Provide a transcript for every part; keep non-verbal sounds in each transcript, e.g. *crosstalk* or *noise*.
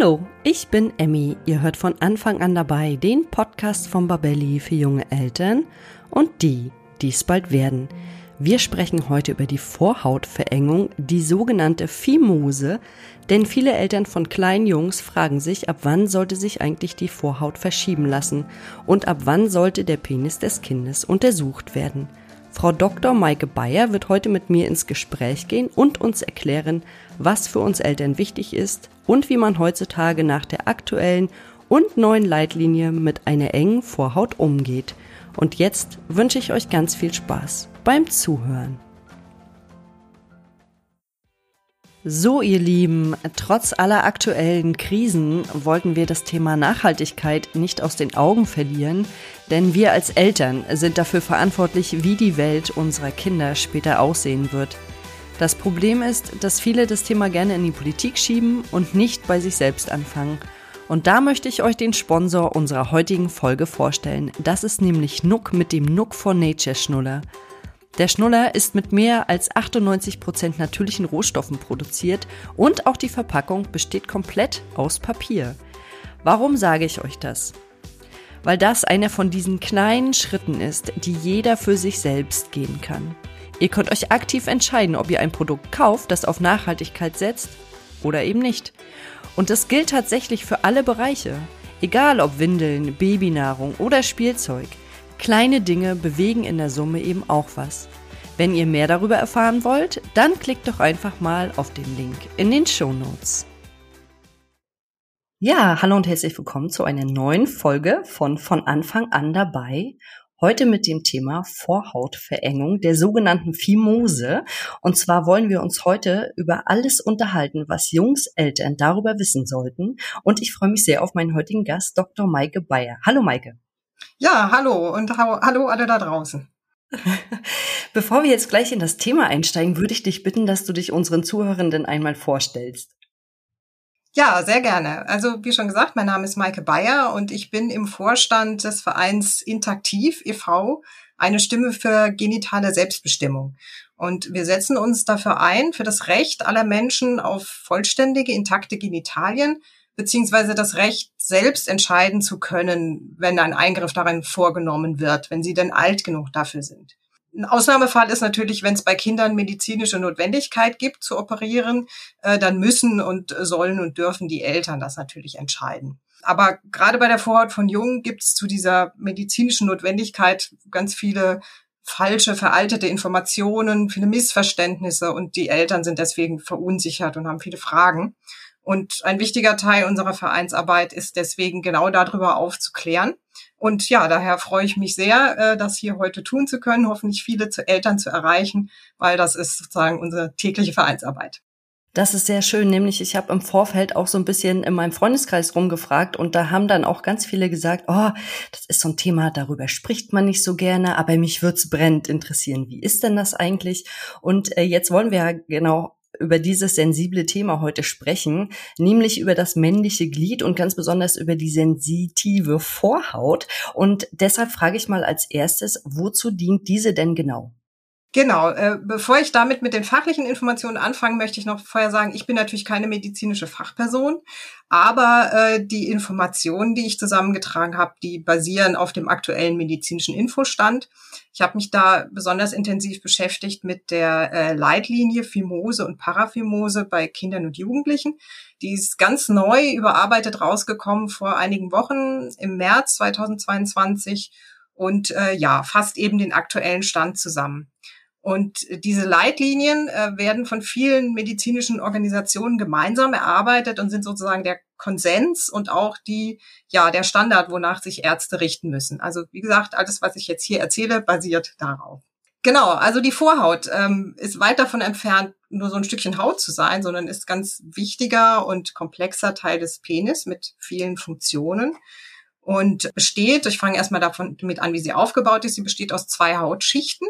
Hallo, ich bin Emmy. Ihr hört von Anfang an dabei den Podcast von Babelli für junge Eltern und die, die es bald werden. Wir sprechen heute über die Vorhautverengung, die sogenannte Fimose, denn viele Eltern von kleinen Jungs fragen sich, ab wann sollte sich eigentlich die Vorhaut verschieben lassen und ab wann sollte der Penis des Kindes untersucht werden. Frau Dr. Maike Bayer wird heute mit mir ins Gespräch gehen und uns erklären, was für uns Eltern wichtig ist und wie man heutzutage nach der aktuellen und neuen Leitlinie mit einer engen Vorhaut umgeht. Und jetzt wünsche ich euch ganz viel Spaß beim Zuhören. So, ihr Lieben, trotz aller aktuellen Krisen wollten wir das Thema Nachhaltigkeit nicht aus den Augen verlieren, denn wir als Eltern sind dafür verantwortlich, wie die Welt unserer Kinder später aussehen wird. Das Problem ist, dass viele das Thema gerne in die Politik schieben und nicht bei sich selbst anfangen. Und da möchte ich euch den Sponsor unserer heutigen Folge vorstellen. Das ist nämlich Nook mit dem Nook for Nature Schnuller. Der Schnuller ist mit mehr als 98 Prozent natürlichen Rohstoffen produziert und auch die Verpackung besteht komplett aus Papier. Warum sage ich euch das? Weil das einer von diesen kleinen Schritten ist, die jeder für sich selbst gehen kann. Ihr könnt euch aktiv entscheiden, ob ihr ein Produkt kauft, das auf Nachhaltigkeit setzt oder eben nicht. Und das gilt tatsächlich für alle Bereiche. Egal ob Windeln, Babynahrung oder Spielzeug. Kleine Dinge bewegen in der Summe eben auch was. Wenn ihr mehr darüber erfahren wollt, dann klickt doch einfach mal auf den Link in den Show Notes. Ja, hallo und herzlich willkommen zu einer neuen Folge von Von Anfang an dabei. Heute mit dem Thema Vorhautverengung, der sogenannten Fimose. Und zwar wollen wir uns heute über alles unterhalten, was Jungseltern darüber wissen sollten. Und ich freue mich sehr auf meinen heutigen Gast, Dr. Maike Bayer. Hallo Maike. Ja, hallo und hallo alle da draußen. *laughs* Bevor wir jetzt gleich in das Thema einsteigen, würde ich dich bitten, dass du dich unseren Zuhörenden einmal vorstellst. Ja, sehr gerne. Also wie schon gesagt, mein Name ist Maike Bayer und ich bin im Vorstand des Vereins Intaktiv e.V., eine Stimme für genitale Selbstbestimmung. Und wir setzen uns dafür ein, für das Recht aller Menschen auf vollständige, intakte Genitalien, beziehungsweise das Recht, selbst entscheiden zu können, wenn ein Eingriff darin vorgenommen wird, wenn sie denn alt genug dafür sind. Ein Ausnahmefall ist natürlich, wenn es bei Kindern medizinische Notwendigkeit gibt zu operieren, äh, dann müssen und sollen und dürfen die Eltern das natürlich entscheiden. Aber gerade bei der Vorhaut von Jungen gibt es zu dieser medizinischen Notwendigkeit ganz viele falsche, veraltete Informationen, viele Missverständnisse und die Eltern sind deswegen verunsichert und haben viele Fragen. Und ein wichtiger Teil unserer Vereinsarbeit ist deswegen genau darüber aufzuklären. Und ja, daher freue ich mich sehr, äh, das hier heute tun zu können, hoffentlich viele Eltern zu erreichen, weil das ist sozusagen unsere tägliche Vereinsarbeit. Das ist sehr schön, nämlich ich habe im Vorfeld auch so ein bisschen in meinem Freundeskreis rumgefragt und da haben dann auch ganz viele gesagt, oh, das ist so ein Thema, darüber spricht man nicht so gerne, aber mich wird's brennend interessieren. Wie ist denn das eigentlich? Und äh, jetzt wollen wir ja genau über dieses sensible Thema heute sprechen, nämlich über das männliche Glied und ganz besonders über die sensitive Vorhaut. Und deshalb frage ich mal als erstes, wozu dient diese denn genau? Genau, äh, bevor ich damit mit den fachlichen Informationen anfange, möchte ich noch vorher sagen, ich bin natürlich keine medizinische Fachperson, aber äh, die Informationen, die ich zusammengetragen habe, die basieren auf dem aktuellen medizinischen Infostand. Ich habe mich da besonders intensiv beschäftigt mit der äh, Leitlinie Fimose und Paraphimose bei Kindern und Jugendlichen. Die ist ganz neu überarbeitet rausgekommen vor einigen Wochen im März 2022 und äh, ja, fasst eben den aktuellen Stand zusammen. Und diese Leitlinien äh, werden von vielen medizinischen Organisationen gemeinsam erarbeitet und sind sozusagen der Konsens und auch die, ja, der Standard, wonach sich Ärzte richten müssen. Also wie gesagt, alles, was ich jetzt hier erzähle, basiert darauf. Genau, also die Vorhaut ähm, ist weit davon entfernt, nur so ein Stückchen Haut zu sein, sondern ist ganz wichtiger und komplexer Teil des Penis mit vielen Funktionen und besteht, ich fange erstmal davon mit an, wie sie aufgebaut ist, sie besteht aus zwei Hautschichten.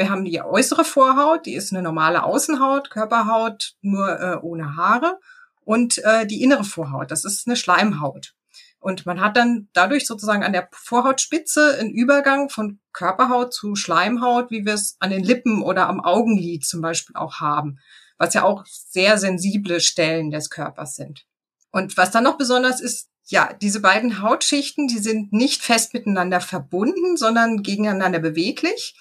Wir haben die äußere Vorhaut, die ist eine normale Außenhaut, Körperhaut, nur äh, ohne Haare. Und äh, die innere Vorhaut, das ist eine Schleimhaut. Und man hat dann dadurch sozusagen an der Vorhautspitze einen Übergang von Körperhaut zu Schleimhaut, wie wir es an den Lippen oder am Augenlid zum Beispiel auch haben, was ja auch sehr sensible Stellen des Körpers sind. Und was dann noch besonders ist, ja, diese beiden Hautschichten, die sind nicht fest miteinander verbunden, sondern gegeneinander beweglich.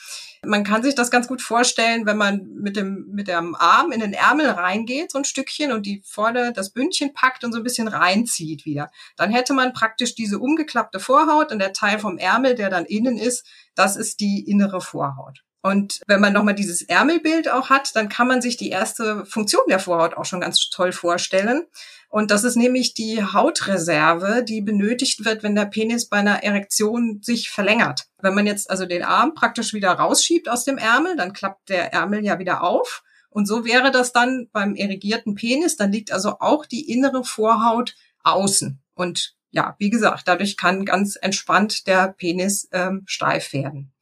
Man kann sich das ganz gut vorstellen, wenn man mit dem, mit dem Arm in den Ärmel reingeht, so ein Stückchen, und die vorne das Bündchen packt und so ein bisschen reinzieht wieder. Dann hätte man praktisch diese umgeklappte Vorhaut und der Teil vom Ärmel, der dann innen ist, das ist die innere Vorhaut. Und wenn man nochmal dieses Ärmelbild auch hat, dann kann man sich die erste Funktion der Vorhaut auch schon ganz toll vorstellen. Und das ist nämlich die Hautreserve, die benötigt wird, wenn der Penis bei einer Erektion sich verlängert. Wenn man jetzt also den Arm praktisch wieder rausschiebt aus dem Ärmel, dann klappt der Ärmel ja wieder auf. Und so wäre das dann beim erigierten Penis. Dann liegt also auch die innere Vorhaut außen. Und ja, wie gesagt, dadurch kann ganz entspannt der Penis ähm, steif werden.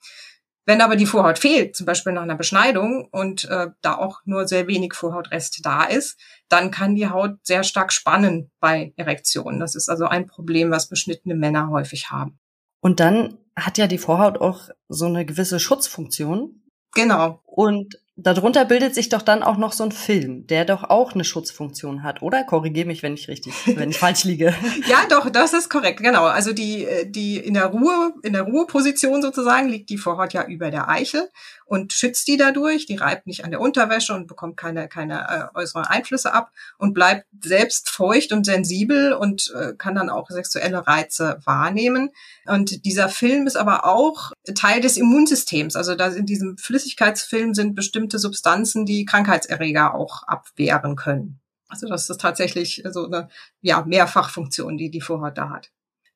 Wenn aber die Vorhaut fehlt, zum Beispiel nach einer Beschneidung und äh, da auch nur sehr wenig Vorhautrest da ist, dann kann die Haut sehr stark spannen bei Erektionen. Das ist also ein Problem, was beschnittene Männer häufig haben. Und dann hat ja die Vorhaut auch so eine gewisse Schutzfunktion. Genau. Und darunter bildet sich doch dann auch noch so ein Film, der doch auch eine Schutzfunktion hat, oder? Korrigiere mich, wenn ich richtig, wenn ich falsch liege. *laughs* ja, doch, das ist korrekt, genau. Also die, äh, die in der Ruhe, in der Ruheposition sozusagen liegt die Vorhaut ja über der Eichel und schützt die dadurch. Die reibt nicht an der Unterwäsche und bekommt keine, keine äh, äußeren Einflüsse ab und bleibt selbst feucht und sensibel und äh, kann dann auch sexuelle Reize wahrnehmen. Und dieser Film ist aber auch Teil des Immunsystems. Also da in diesem Flüssigkeitsfilm sind bestimmte Substanzen, die Krankheitserreger auch abwehren können. Also das ist tatsächlich so eine ja, Mehrfachfunktion, die die Vorhaut da hat.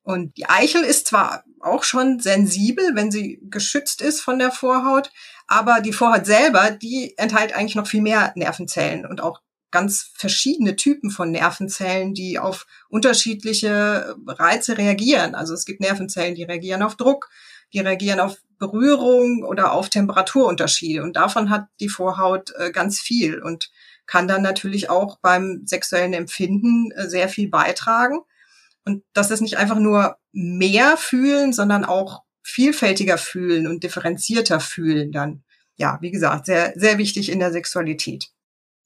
Und die Eichel ist zwar auch schon sensibel, wenn sie geschützt ist von der Vorhaut, aber die Vorhaut selber, die enthält eigentlich noch viel mehr Nervenzellen und auch ganz verschiedene Typen von Nervenzellen, die auf unterschiedliche Reize reagieren. Also es gibt Nervenzellen, die reagieren auf Druck, die reagieren auf Berührung oder auf Temperaturunterschiede. Und davon hat die Vorhaut äh, ganz viel und kann dann natürlich auch beim sexuellen Empfinden äh, sehr viel beitragen. Und das ist nicht einfach nur mehr fühlen, sondern auch vielfältiger fühlen und differenzierter fühlen dann. Ja, wie gesagt, sehr, sehr wichtig in der Sexualität.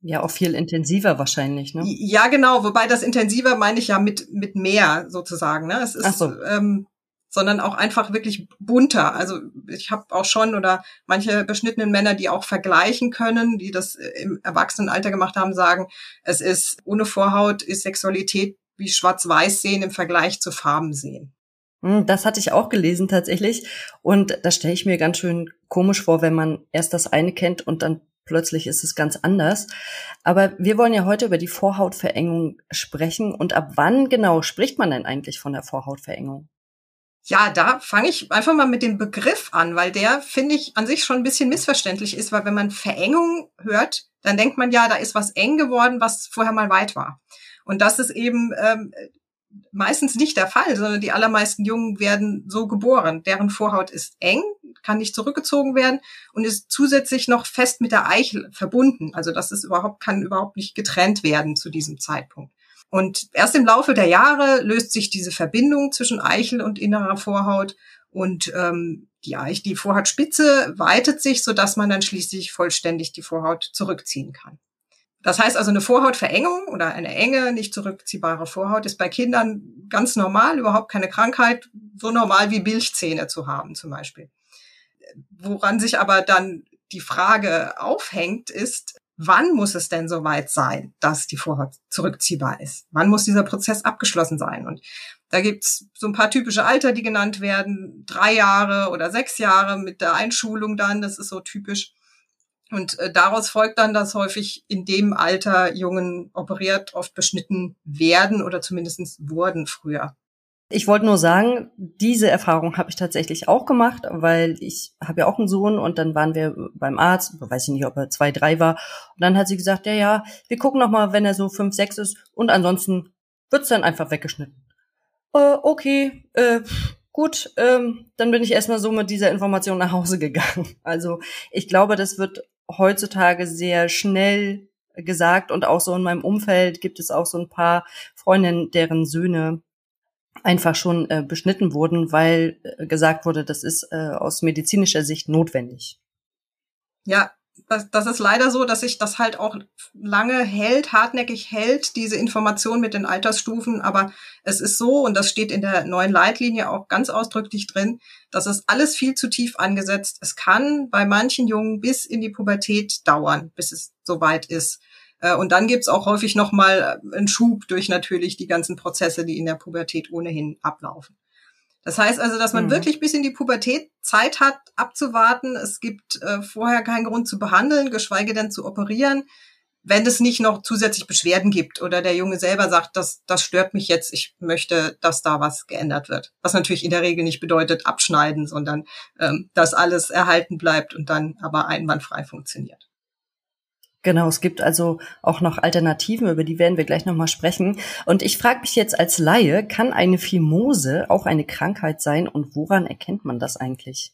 Ja, auch viel intensiver wahrscheinlich, ne? Ja, genau. Wobei das intensiver meine ich ja mit, mit mehr sozusagen, ne? Es ist, Ach so. ähm, sondern auch einfach wirklich bunter. Also ich habe auch schon oder manche beschnittenen Männer, die auch vergleichen können, die das im Erwachsenenalter gemacht haben, sagen, es ist ohne Vorhaut ist Sexualität wie Schwarz-Weiß sehen im Vergleich zu Farben sehen. Hm, das hatte ich auch gelesen tatsächlich. Und das stelle ich mir ganz schön komisch vor, wenn man erst das eine kennt und dann plötzlich ist es ganz anders. Aber wir wollen ja heute über die Vorhautverengung sprechen. Und ab wann genau spricht man denn eigentlich von der Vorhautverengung? Ja, da fange ich einfach mal mit dem Begriff an, weil der, finde ich, an sich schon ein bisschen missverständlich ist, weil wenn man Verengung hört, dann denkt man ja, da ist was eng geworden, was vorher mal weit war. Und das ist eben ähm, meistens nicht der Fall, sondern die allermeisten Jungen werden so geboren. Deren Vorhaut ist eng, kann nicht zurückgezogen werden und ist zusätzlich noch fest mit der Eichel verbunden. Also das ist überhaupt, kann überhaupt nicht getrennt werden zu diesem Zeitpunkt. Und erst im Laufe der Jahre löst sich diese Verbindung zwischen Eichel und innerer Vorhaut und ähm, die, Eich, die Vorhautspitze weitet sich, sodass man dann schließlich vollständig die Vorhaut zurückziehen kann. Das heißt also, eine Vorhautverengung oder eine enge, nicht zurückziehbare Vorhaut ist bei Kindern ganz normal, überhaupt keine Krankheit, so normal wie Milchzähne zu haben zum Beispiel. Woran sich aber dann die Frage aufhängt, ist, wann muss es denn soweit sein, dass die Vorhaut zurückziehbar ist? Wann muss dieser Prozess abgeschlossen sein? Und da gibt's so ein paar typische Alter, die genannt werden, drei Jahre oder sechs Jahre mit der Einschulung dann, das ist so typisch. Und äh, daraus folgt dann, dass häufig in dem Alter Jungen operiert, oft beschnitten werden oder zumindest wurden früher. Ich wollte nur sagen, diese Erfahrung habe ich tatsächlich auch gemacht, weil ich habe ja auch einen Sohn und dann waren wir beim Arzt, weiß ich nicht, ob er zwei, drei war. Und dann hat sie gesagt, ja, ja, wir gucken noch mal, wenn er so fünf, sechs ist und ansonsten wird's dann einfach weggeschnitten. Äh, okay, äh, gut, ähm, dann bin ich erstmal so mit dieser Information nach Hause gegangen. *laughs* Also ich glaube, das wird heutzutage sehr schnell gesagt und auch so in meinem Umfeld gibt es auch so ein paar Freundinnen, deren Söhne einfach schon äh, beschnitten wurden, weil äh, gesagt wurde, das ist äh, aus medizinischer Sicht notwendig. Ja, das, das ist leider so, dass sich das halt auch lange hält, hartnäckig hält, diese Information mit den Altersstufen. Aber es ist so, und das steht in der neuen Leitlinie auch ganz ausdrücklich drin, dass es alles viel zu tief angesetzt. Es kann bei manchen Jungen bis in die Pubertät dauern, bis es soweit ist. Äh, und dann gibt's auch häufig nochmal einen Schub durch natürlich die ganzen Prozesse, die in der Pubertät ohnehin ablaufen. Das heißt also, dass man mhm. wirklich bis in die Pubertät Zeit hat, abzuwarten. Es gibt äh, vorher keinen Grund zu behandeln, geschweige denn zu operieren, wenn es nicht noch zusätzlich Beschwerden gibt oder der Junge selber sagt, das, das stört mich jetzt, ich möchte, dass da was geändert wird. Was natürlich in der Regel nicht bedeutet abschneiden, sondern ähm, dass alles erhalten bleibt und dann aber einwandfrei funktioniert. Genau, es gibt also auch noch Alternativen, über die werden wir gleich nochmal sprechen. Und ich frage mich jetzt als Laie, kann eine Phimose auch eine Krankheit sein und woran erkennt man das eigentlich?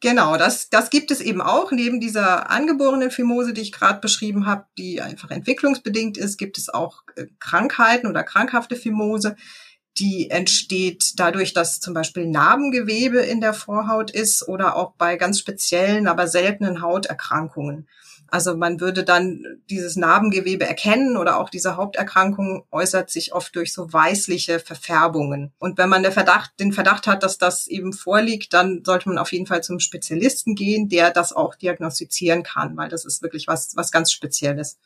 Genau, das, das gibt es eben auch. Neben dieser angeborenen Phimose, die ich gerade beschrieben habe, die einfach entwicklungsbedingt ist, gibt es auch äh, Krankheiten oder krankhafte Phimose. Die entsteht dadurch, dass zum Beispiel Narbengewebe in der Vorhaut ist oder auch bei ganz speziellen, aber seltenen Hauterkrankungen. Also man würde dann dieses Narbengewebe erkennen oder auch diese Haupterkrankung äußert sich oft durch so weißliche Verfärbungen. Und wenn man den Verdacht, den Verdacht hat, dass das eben vorliegt, dann sollte man auf jeden Fall zum Spezialisten gehen, der das auch diagnostizieren kann, weil das ist wirklich was, was ganz Spezielles.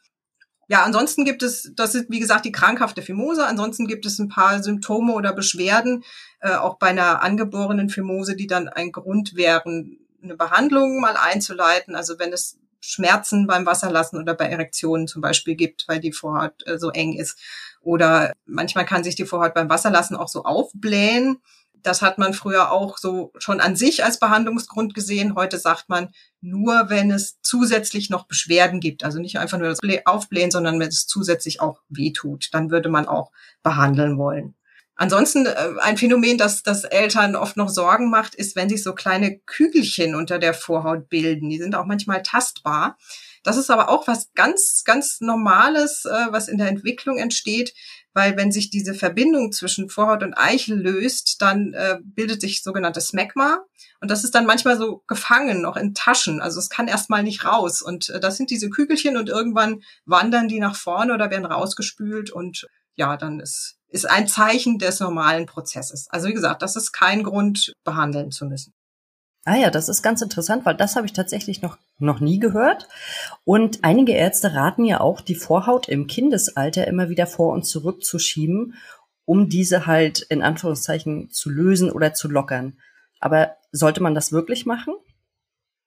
Ja, ansonsten gibt es, das ist wie gesagt die krankhafte Phimose. Ansonsten gibt es ein paar Symptome oder Beschwerden, äh, auch bei einer angeborenen Phimose, die dann ein Grund wären, eine Behandlung mal einzuleiten. Also wenn es Schmerzen beim Wasserlassen oder bei Erektionen zum Beispiel gibt, weil die Vorhaut äh, so eng ist. Oder manchmal kann sich die Vorhaut beim Wasserlassen auch so aufblähen. Das hat man früher auch so schon an sich als Behandlungsgrund gesehen. Heute sagt man nur, wenn es zusätzlich noch Beschwerden gibt. Also nicht einfach nur das Aufblähen, sondern wenn es zusätzlich auch wehtut. Dann würde man auch behandeln wollen. Ansonsten äh, ein Phänomen, das, das Eltern oft noch Sorgen macht, ist, wenn sich so kleine Kügelchen unter der Vorhaut bilden. Die sind auch manchmal tastbar. Das ist aber auch was ganz, ganz Normales, äh, was in der Entwicklung entsteht, weil wenn sich diese Verbindung zwischen Vorhaut und Eichel löst, dann äh, bildet sich sogenanntes Smegma. Und das ist dann manchmal so gefangen, noch in Taschen. Also es kann erstmal nicht raus. Und äh, das sind diese Kügelchen und irgendwann wandern die nach vorne oder werden rausgespült und ja, dann ist ist ein Zeichen des normalen Prozesses. Also wie gesagt, das ist kein Grund, behandeln zu müssen. Ah ja, das ist ganz interessant, weil das habe ich tatsächlich noch, noch nie gehört. Und einige Ärzte raten ja auch, die Vorhaut im Kindesalter immer wieder vor und zurück zu schieben, um diese halt in Anführungszeichen zu lösen oder zu lockern. Aber sollte man das wirklich machen?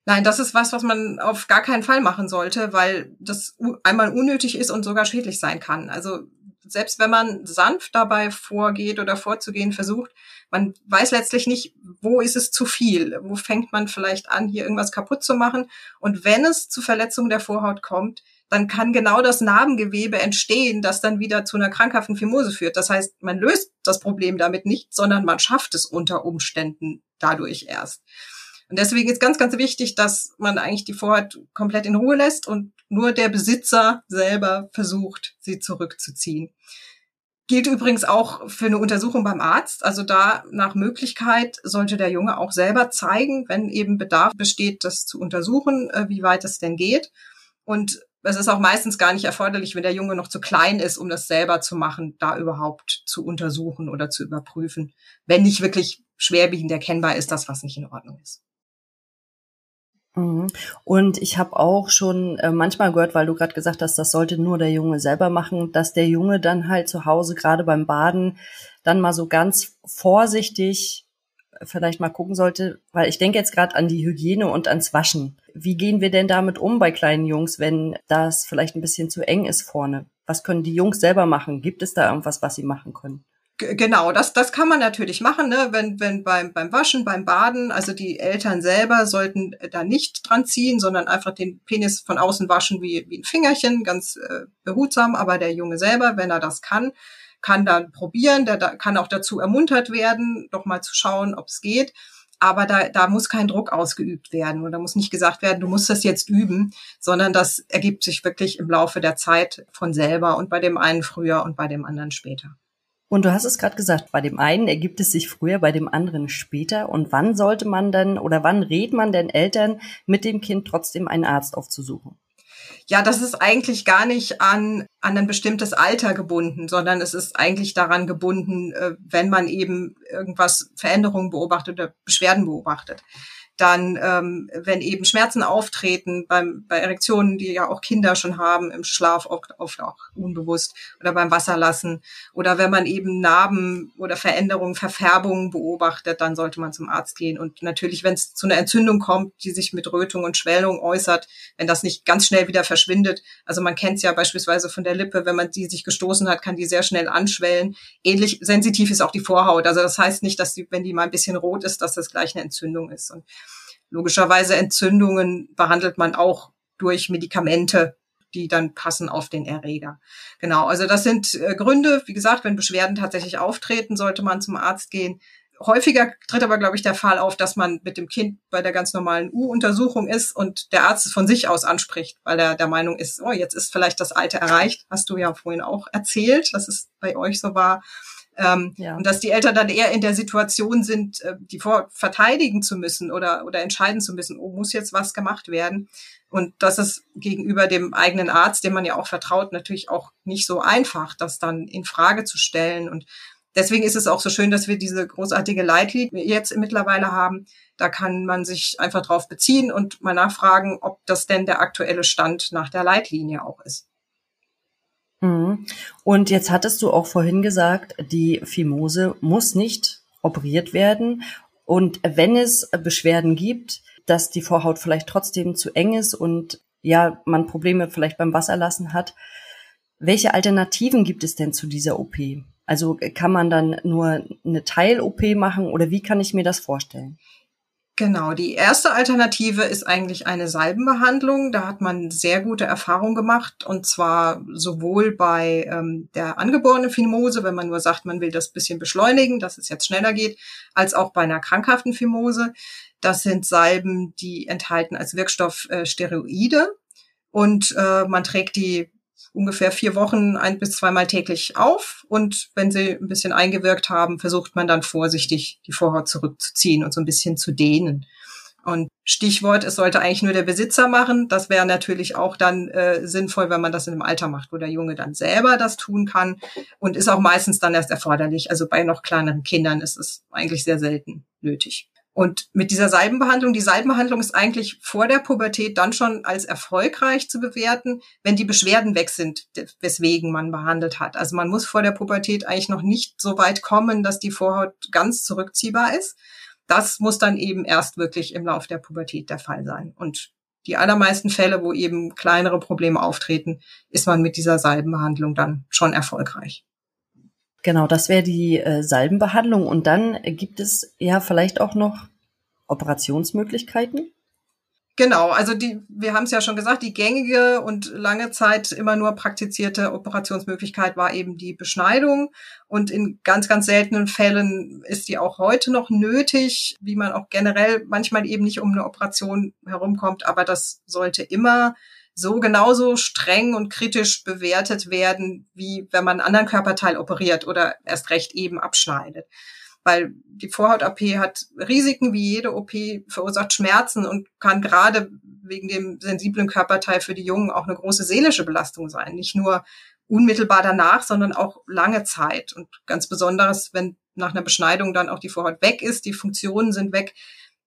Nein, das ist was, was man auf gar keinen Fall machen sollte, weil das einmal unnötig ist und sogar schädlich sein kann. Also selbst wenn man sanft dabei vorgeht oder vorzugehen versucht, man weiß letztlich nicht, wo ist es zu viel, wo fängt man vielleicht an, hier irgendwas kaputt zu machen. Und wenn es zu Verletzungen der Vorhaut kommt, dann kann genau das Narbengewebe entstehen, das dann wieder zu einer krankhaften Phimose führt. Das heißt, man löst das Problem damit nicht, sondern man schafft es unter Umständen dadurch erst. Und deswegen ist ganz, ganz wichtig, dass man eigentlich die Vorhaut komplett in Ruhe lässt und nur der Besitzer selber versucht, sie zurückzuziehen. Gilt übrigens auch für eine Untersuchung beim Arzt. Also da nach Möglichkeit sollte der Junge auch selber zeigen, wenn eben Bedarf besteht, das zu untersuchen, äh, wie weit es denn geht. Und es ist auch meistens gar nicht erforderlich, wenn der Junge noch zu klein ist, um das selber zu machen, da überhaupt zu untersuchen oder zu überprüfen, wenn nicht wirklich schwerwiegend erkennbar ist, dass was nicht in Ordnung ist. Mhm. Und ich habe auch schon äh, manchmal gehört, weil du gerade gesagt hast, das sollte nur der Junge selber machen, dass der Junge dann halt zu Hause gerade beim Baden dann mal so ganz vorsichtig äh, vielleicht mal gucken sollte, weil ich denke jetzt gerade an die Hygiene und ans Waschen. Wie gehen wir denn damit um bei kleinen Jungs, wenn das vielleicht ein bisschen zu eng ist vorne? Was können die Jungs selber machen? Gibt es da irgendwas, was sie machen können? Genau, das, das kann man natürlich machen, ne? wenn, wenn beim, beim Waschen, beim Baden, also die Eltern selber sollten da nicht dran ziehen, sondern einfach den Penis von außen waschen wie, wie ein Fingerchen, ganz äh, behutsam, aber der Junge selber, wenn er das kann, kann dann probieren, der da, kann auch dazu ermuntert werden, doch mal zu schauen, ob es geht. Aber da, da muss kein Druck ausgeübt werden und da muss nicht gesagt werden, du musst das jetzt üben, sondern das ergibt sich wirklich im Laufe der Zeit von selber und bei dem einen früher und bei dem anderen später. Und du hast es gerade gesagt, bei dem einen ergibt es sich früher, bei dem anderen später. Und wann sollte man denn oder wann rät man denn Eltern, mit dem Kind trotzdem einen Arzt aufzusuchen? Ja, das ist eigentlich gar nicht an, an ein bestimmtes Alter gebunden, sondern es ist eigentlich daran gebunden, äh, wenn man eben irgendwas Veränderungen beobachtet oder Beschwerden beobachtet dann, ähm, wenn eben Schmerzen auftreten, beim, bei Erektionen, die ja auch Kinder schon haben, im Schlaf oft, oft auch unbewusst oder beim Wasserlassen oder wenn man eben Narben oder Veränderungen, Verfärbungen beobachtet, dann sollte man zum Arzt gehen. Und natürlich, wenn es zu einer Entzündung kommt, die sich mit Rötung und Schwellung äußert, wenn das nicht ganz schnell wieder verschwindet, also man kennt es ja beispielsweise von der Lippe, wenn man die sich gestoßen hat, kann die sehr schnell anschwellen. Ähnlich sensitiv ist auch die Vorhaut. Also das heißt nicht, dass die, wenn die mal ein bisschen rot ist, dass das gleich eine Entzündung ist. Und Logischerweise Entzündungen behandelt man auch durch Medikamente, die dann passen auf den Erreger. Genau, also das sind äh, Gründe. Wie gesagt, wenn Beschwerden tatsächlich auftreten, sollte man zum Arzt gehen. Häufiger tritt aber, glaube ich, der Fall auf, dass man mit dem Kind bei der ganz normalen U-Untersuchung ist und der Arzt es von sich aus anspricht, weil er der Meinung ist, oh, jetzt ist vielleicht das Alter erreicht. Hast du ja vorhin auch erzählt, dass es bei euch so war. Ähm, ja. Und dass die Eltern dann eher in der Situation sind, äh, die vor verteidigen zu müssen oder, oder entscheiden zu müssen, oh, muss jetzt was gemacht werden. Und das ist gegenüber dem eigenen Arzt, dem man ja auch vertraut, natürlich auch nicht so einfach, das dann in Frage zu stellen. Und deswegen ist es auch so schön, dass wir diese großartige Leitlinie jetzt mittlerweile haben. Da kann man sich einfach drauf beziehen und mal nachfragen, ob das denn der aktuelle Stand nach der Leitlinie auch ist. Mhm. Und jetzt hattest du auch vorhin gesagt, die Fimose muss nicht operiert werden. Und wenn es Beschwerden gibt, dass die Vorhaut vielleicht trotzdem zu eng ist und ja, man Probleme vielleicht beim Wasserlassen hat, welche Alternativen gibt es denn zu dieser OP? Also kann man dann nur eine Teil-OP machen oder wie kann ich mir das vorstellen? Genau, die erste Alternative ist eigentlich eine Salbenbehandlung. Da hat man sehr gute Erfahrungen gemacht und zwar sowohl bei ähm, der angeborenen Phimose, wenn man nur sagt, man will das bisschen beschleunigen, dass es jetzt schneller geht, als auch bei einer krankhaften Phimose. Das sind Salben, die enthalten als Wirkstoff äh, Steroide und äh, man trägt die ungefähr vier Wochen ein bis zweimal täglich auf. Und wenn sie ein bisschen eingewirkt haben, versucht man dann vorsichtig die Vorhaut zurückzuziehen und so ein bisschen zu dehnen. Und Stichwort, es sollte eigentlich nur der Besitzer machen. Das wäre natürlich auch dann äh, sinnvoll, wenn man das in einem Alter macht, wo der Junge dann selber das tun kann und ist auch meistens dann erst erforderlich. Also bei noch kleineren Kindern ist es eigentlich sehr selten nötig. Und mit dieser Salbenbehandlung, die Salbenbehandlung ist eigentlich vor der Pubertät dann schon als erfolgreich zu bewerten, wenn die Beschwerden weg sind, weswegen man behandelt hat. Also man muss vor der Pubertät eigentlich noch nicht so weit kommen, dass die Vorhaut ganz zurückziehbar ist. Das muss dann eben erst wirklich im Lauf der Pubertät der Fall sein. Und die allermeisten Fälle, wo eben kleinere Probleme auftreten, ist man mit dieser Salbenbehandlung dann schon erfolgreich. Genau, das wäre die äh, Salbenbehandlung. Und dann gibt es ja vielleicht auch noch Operationsmöglichkeiten. Genau, also die, wir haben es ja schon gesagt, die gängige und lange Zeit immer nur praktizierte Operationsmöglichkeit war eben die Beschneidung. Und in ganz, ganz seltenen Fällen ist die auch heute noch nötig, wie man auch generell manchmal eben nicht um eine Operation herumkommt. Aber das sollte immer so genauso streng und kritisch bewertet werden, wie wenn man einen anderen Körperteil operiert oder erst recht eben abschneidet. Weil die Vorhaut-OP hat Risiken, wie jede OP verursacht Schmerzen und kann gerade wegen dem sensiblen Körperteil für die Jungen auch eine große seelische Belastung sein. Nicht nur unmittelbar danach, sondern auch lange Zeit. Und ganz besonders, wenn nach einer Beschneidung dann auch die Vorhaut weg ist, die Funktionen sind weg,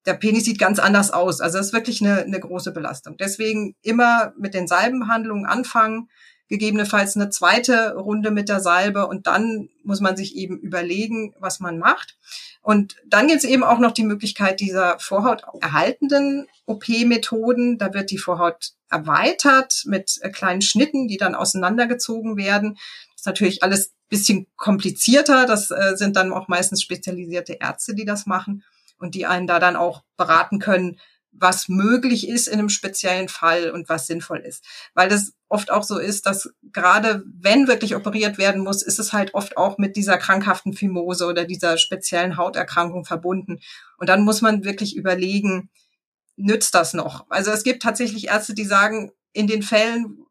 der Penis sieht ganz anders aus. Also das ist wirklich eine, eine große Belastung. Deswegen immer mit den Salbenbehandlungen anfangen, gegebenenfalls eine zweite Runde mit der Salbe und dann muss man sich eben überlegen, was man macht. Und dann gibt es eben auch noch die Möglichkeit dieser Vorhaut erhaltenden OP-Methoden. Da wird die Vorhaut erweitert mit kleinen Schnitten, die dann auseinandergezogen werden. Das ist natürlich alles bisschen komplizierter. Das äh, sind dann auch meistens spezialisierte Ärzte, die das machen und die einen da dann auch beraten können, was möglich ist in einem speziellen Fall und was sinnvoll ist. Weil das oft auch so ist, dass gerade wenn wirklich operiert werden muss, ist es halt oft auch mit dieser krankhaften Fimose oder dieser speziellen Hauterkrankung verbunden. Und dann muss man wirklich überlegen, nützt das noch? Also es gibt tatsächlich Ärzte, die sagen, in den Fällen,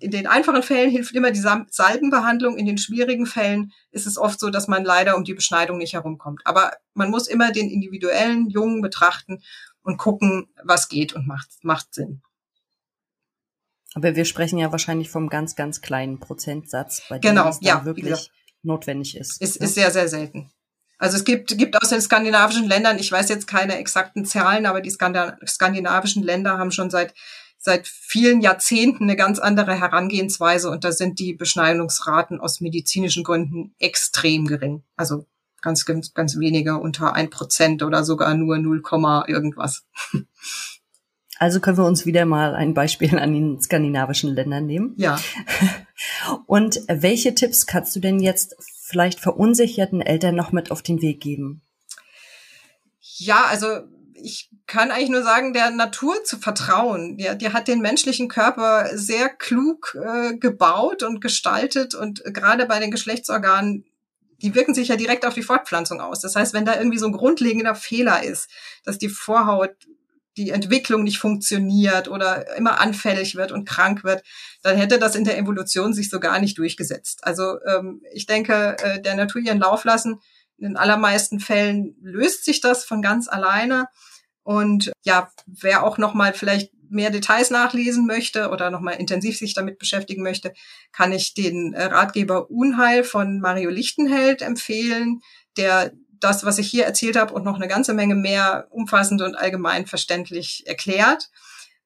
in den einfachen Fällen hilft immer die Salbenbehandlung. In den schwierigen Fällen ist es oft so, dass man leider um die Beschneidung nicht herumkommt. Aber man muss immer den individuellen Jungen betrachten und gucken, was geht und macht, macht Sinn. Aber wir sprechen ja wahrscheinlich vom ganz, ganz kleinen Prozentsatz, bei dem genau, es ja, wirklich notwendig ist. Ist, ne? ist sehr, sehr selten. Also es gibt, gibt aus den skandinavischen Ländern, ich weiß jetzt keine exakten Zahlen, aber die skandinavischen Länder haben schon seit, seit vielen Jahrzehnten eine ganz andere Herangehensweise und da sind die Beschneidungsraten aus medizinischen Gründen extrem gering. Also ganz, ganz, ganz wenige, unter ein Prozent oder sogar nur 0, irgendwas. Also können wir uns wieder mal ein Beispiel an den skandinavischen Ländern nehmen. Ja. *laughs* Und welche Tipps kannst du denn jetzt vielleicht verunsicherten Eltern noch mit auf den Weg geben? Ja, also ich kann eigentlich nur sagen, der Natur zu vertrauen. Ja, die hat den menschlichen Körper sehr klug äh, gebaut und gestaltet und gerade bei den Geschlechtsorganen, die wirken sich ja direkt auf die Fortpflanzung aus. Das heißt, wenn da irgendwie so ein grundlegender Fehler ist, dass die Vorhaut die Entwicklung nicht funktioniert oder immer anfällig wird und krank wird, dann hätte das in der Evolution sich so gar nicht durchgesetzt. Also ähm, ich denke, äh, der Natur ihren Lauf lassen. In den allermeisten Fällen löst sich das von ganz alleine. Und ja, wer auch noch mal vielleicht mehr Details nachlesen möchte oder noch mal intensiv sich damit beschäftigen möchte, kann ich den äh, Ratgeber Unheil von Mario Lichtenheld empfehlen, der das, was ich hier erzählt habe und noch eine ganze Menge mehr umfassend und allgemein verständlich erklärt.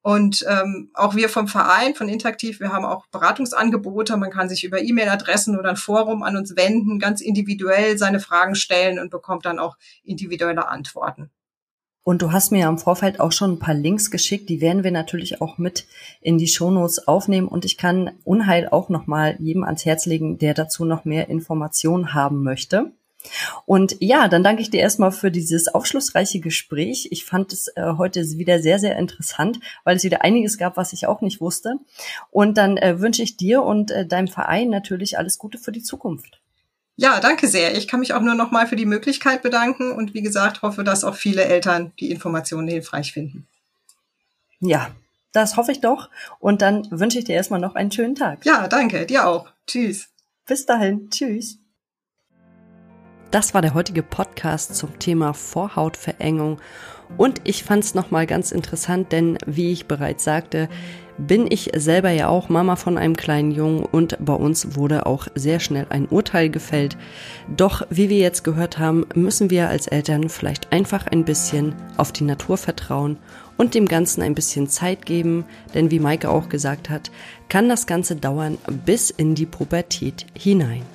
Und ähm, auch wir vom Verein, von Interaktiv, wir haben auch Beratungsangebote. Man kann sich über E-Mail-Adressen oder ein Forum an uns wenden, ganz individuell seine Fragen stellen und bekommt dann auch individuelle Antworten. Und du hast mir ja im Vorfeld auch schon ein paar Links geschickt, die werden wir natürlich auch mit in die Shownotes aufnehmen und ich kann Unheil auch nochmal jedem ans Herz legen, der dazu noch mehr Informationen haben möchte. Und ja, dann danke ich dir erstmal für dieses aufschlussreiche Gespräch. Ich fand es äh, heute wieder sehr, sehr interessant, weil es wieder einiges gab, was ich auch nicht wusste. Und dann äh, wünsche ich dir und äh, deinem Verein natürlich alles Gute für die Zukunft. Ja, danke sehr. Ich kann mich auch nur noch mal für die Möglichkeit bedanken und wie gesagt hoffe, dass auch viele Eltern die Informationen hilfreich finden. Ja, das hoffe ich doch. Und dann wünsche ich dir erstmal noch einen schönen Tag. Ja, danke. Dir auch. Tschüss. Bis dahin. Tschüss. Das war der heutige Podcast zum Thema Vorhautverengung. Und ich fand es nochmal ganz interessant, denn wie ich bereits sagte, bin ich selber ja auch Mama von einem kleinen Jungen und bei uns wurde auch sehr schnell ein Urteil gefällt. Doch wie wir jetzt gehört haben, müssen wir als Eltern vielleicht einfach ein bisschen auf die Natur vertrauen und dem Ganzen ein bisschen Zeit geben, denn wie Maike auch gesagt hat, kann das Ganze dauern bis in die Pubertät hinein.